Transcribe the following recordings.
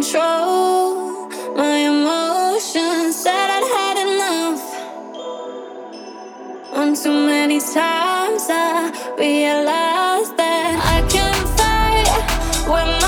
Control my emotions. Said I'd had enough. On too many times I realized that I can't fight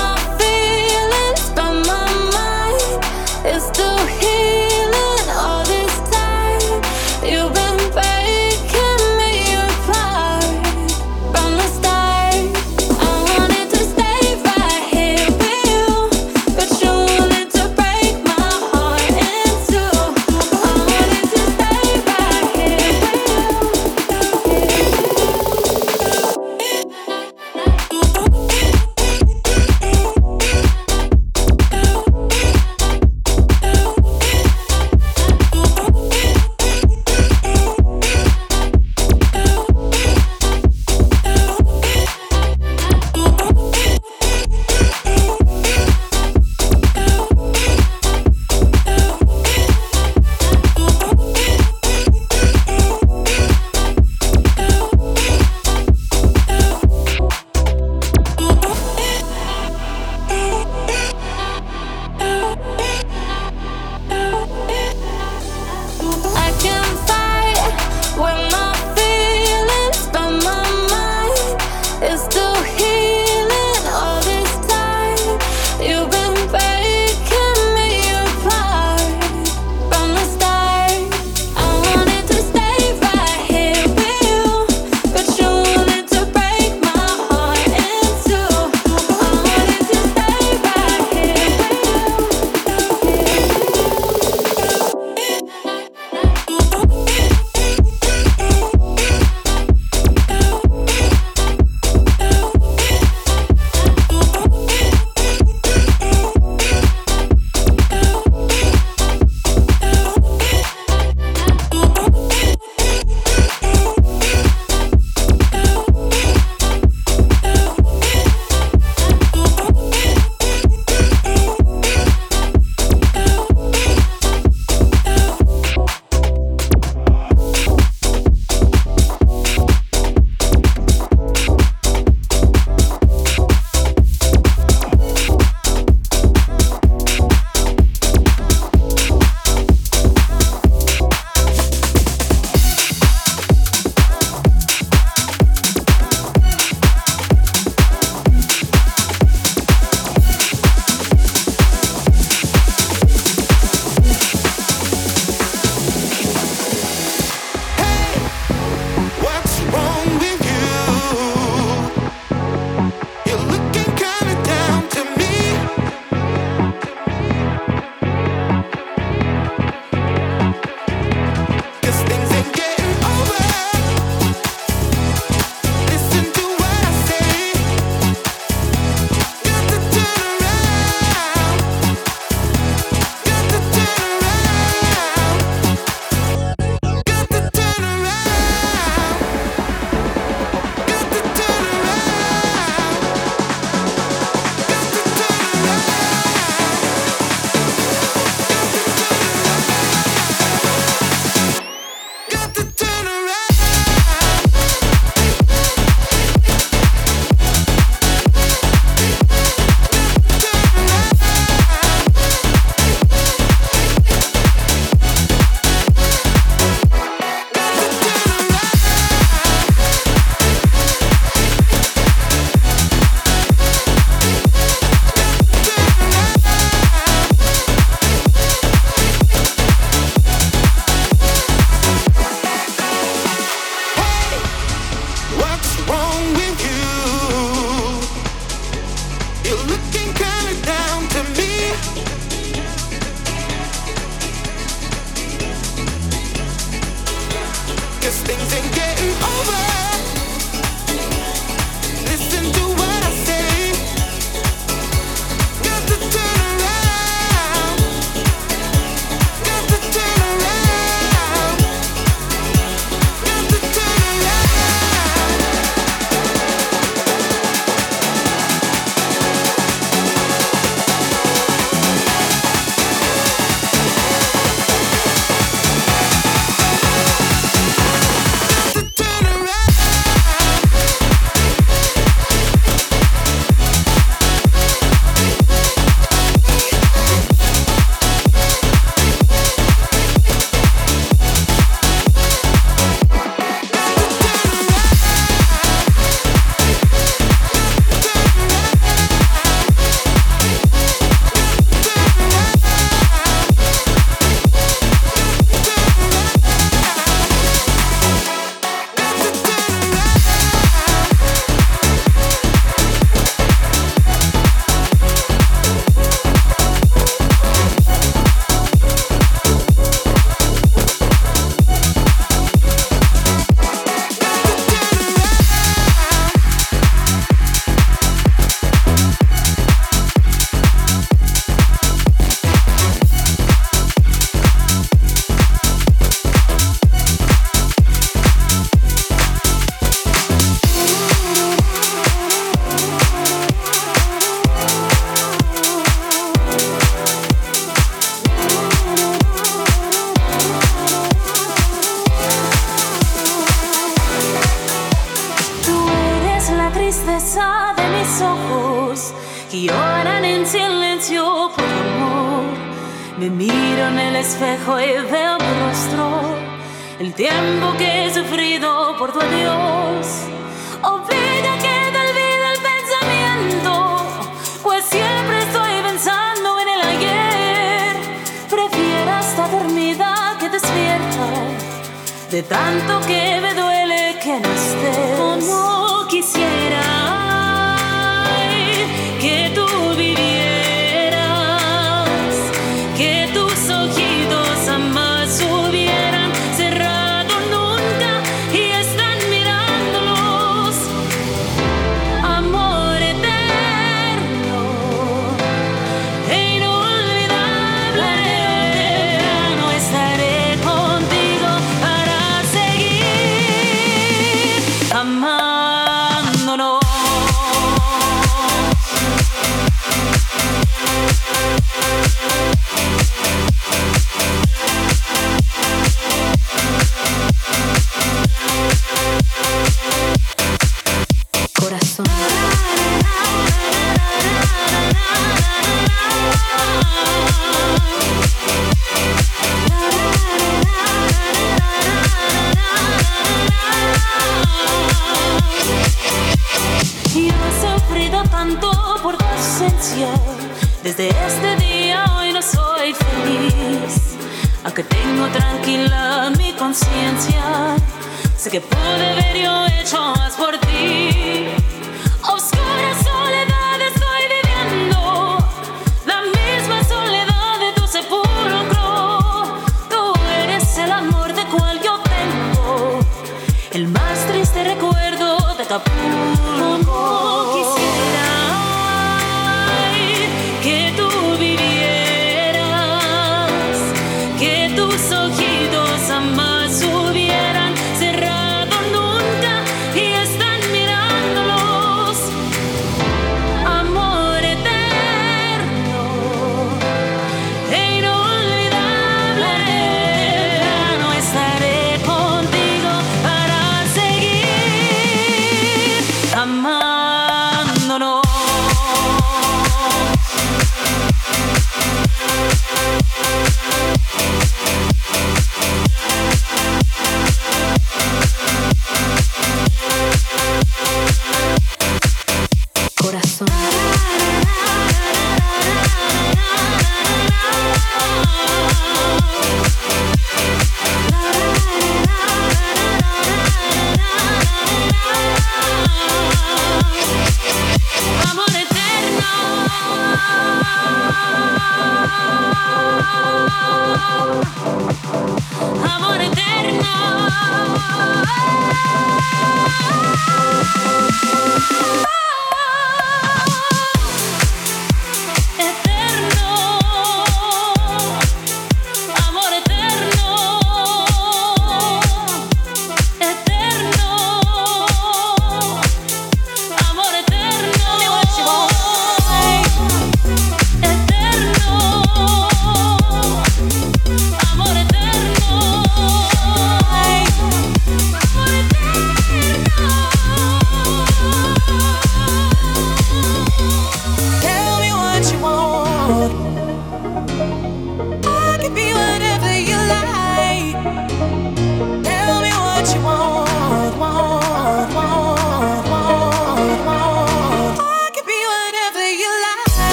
mama.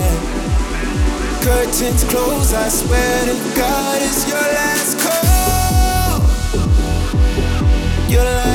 Back. Curtains close, I swear to God, it's your last call. You're like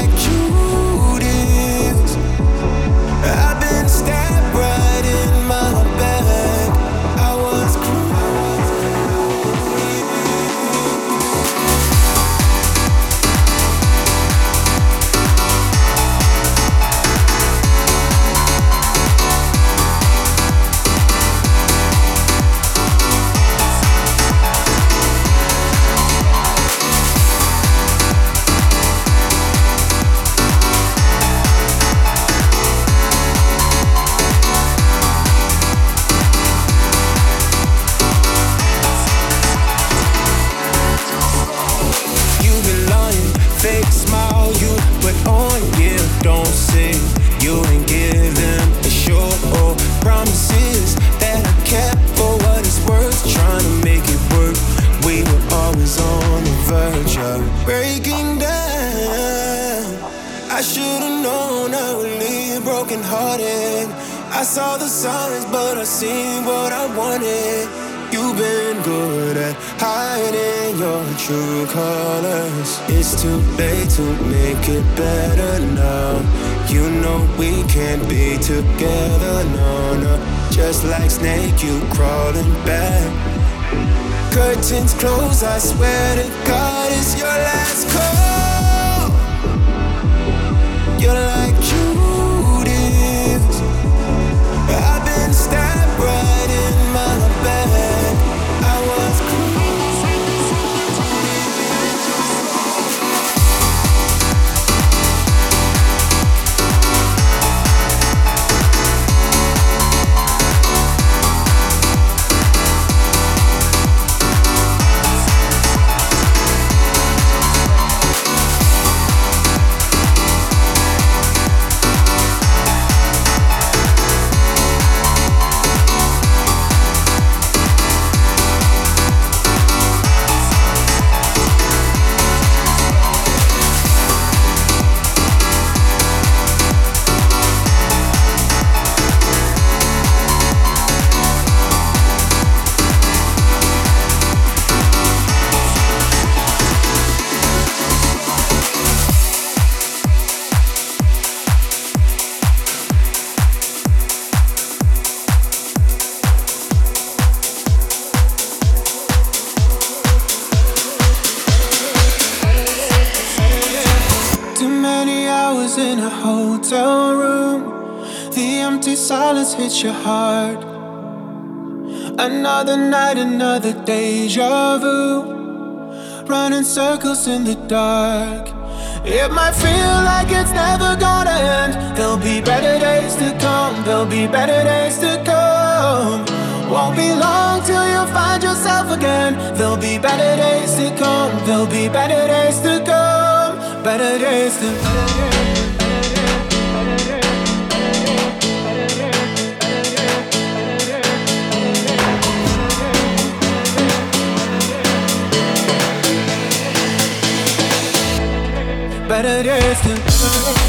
true colors. It's too late to make it better now. You know we can't be together, no, no. Just like snake, you crawling back. Curtains close, I swear to God, it's your last call. You're like your heart. Another night, another deja vu. Running circles in the dark. It might feel like it's never gonna end. There'll be better days to come. There'll be better days to come. Won't be long till you find yourself again. There'll be better days to come. There'll be better days to come. Better days to Better days to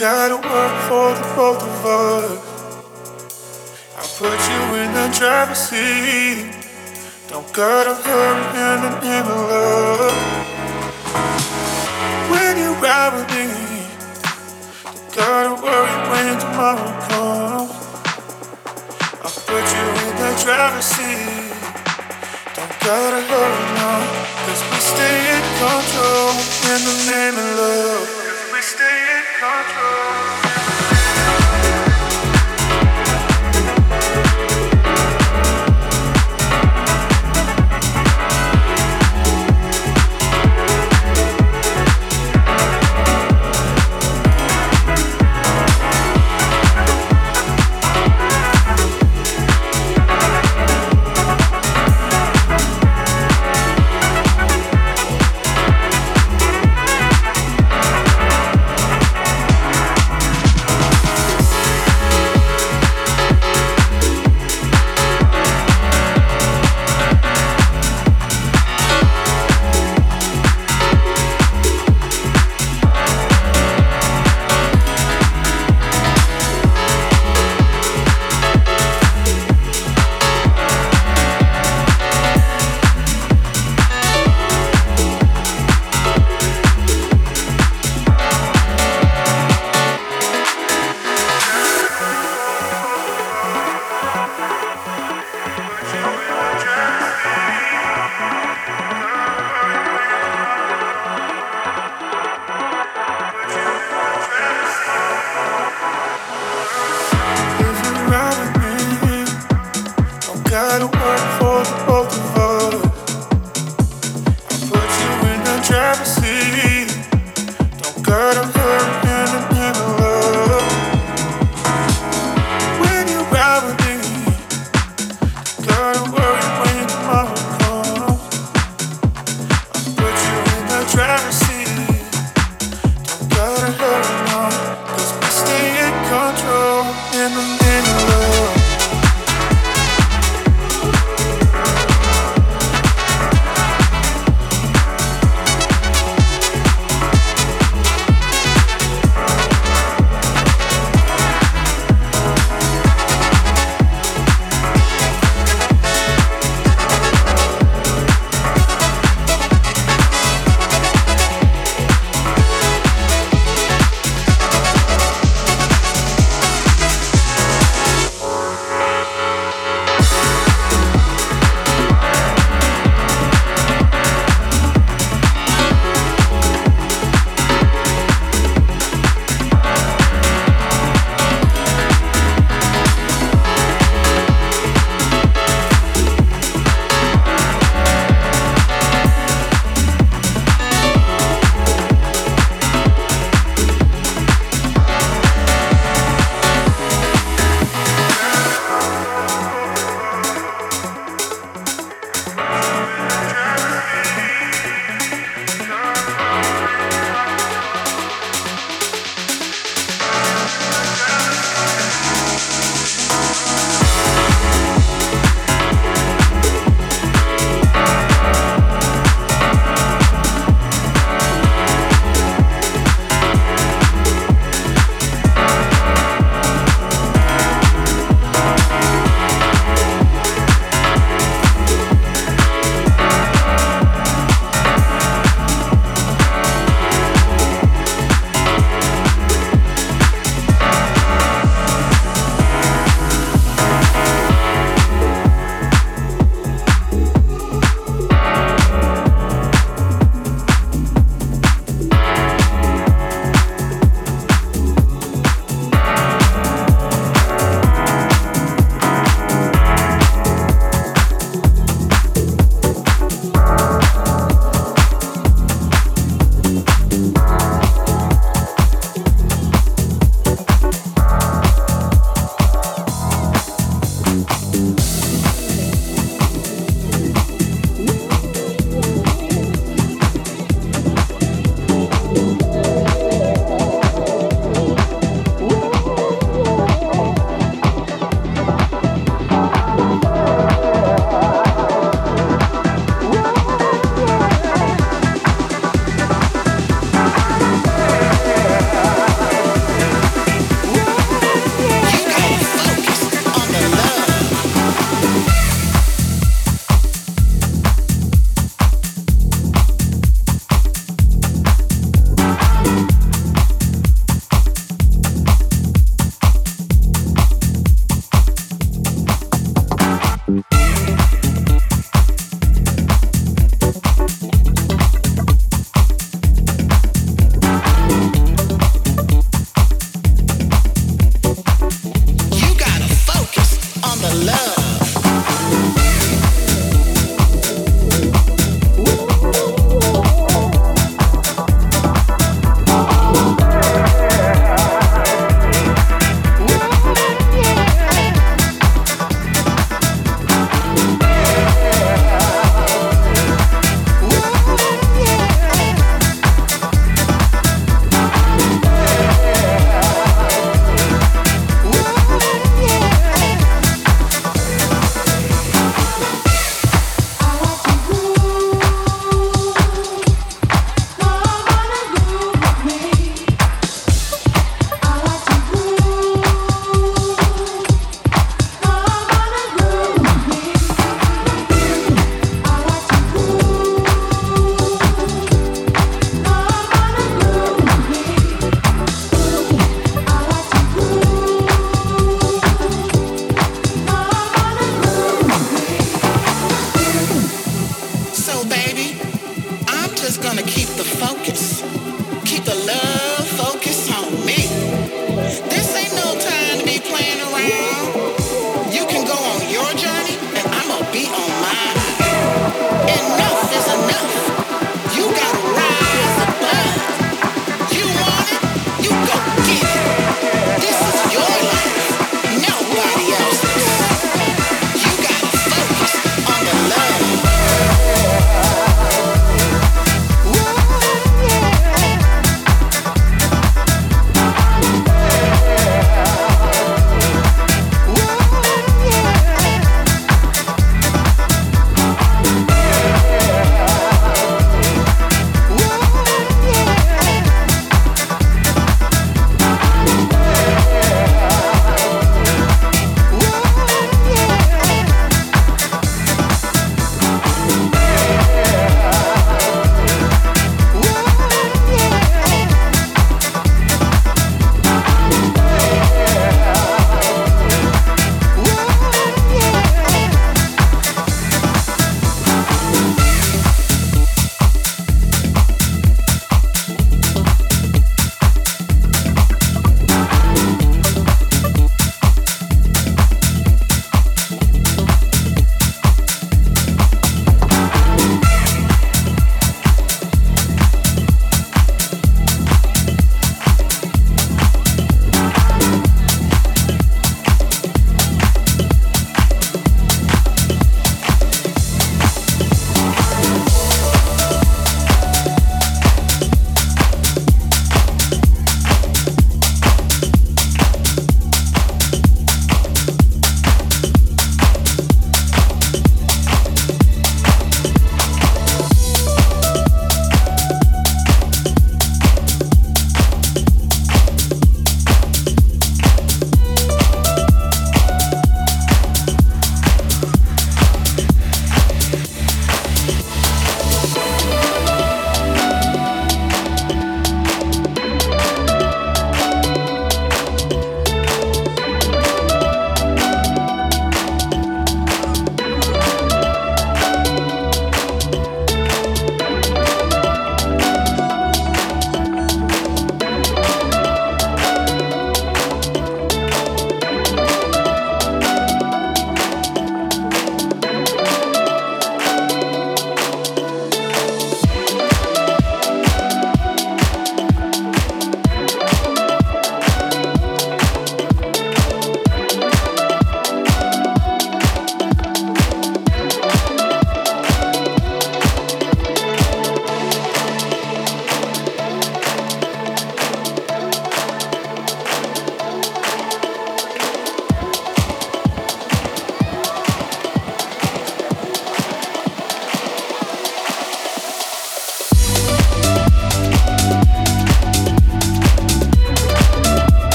gotta work for the both of us. I'll put you in the driver's seat. Don't gotta hurry in the name of love. When you ride with me, don't gotta worry when tomorrow comes. I'll put you in the driver's seat. Don't gotta hurry now, cause we stay in control in the name of love. Cause we stay control.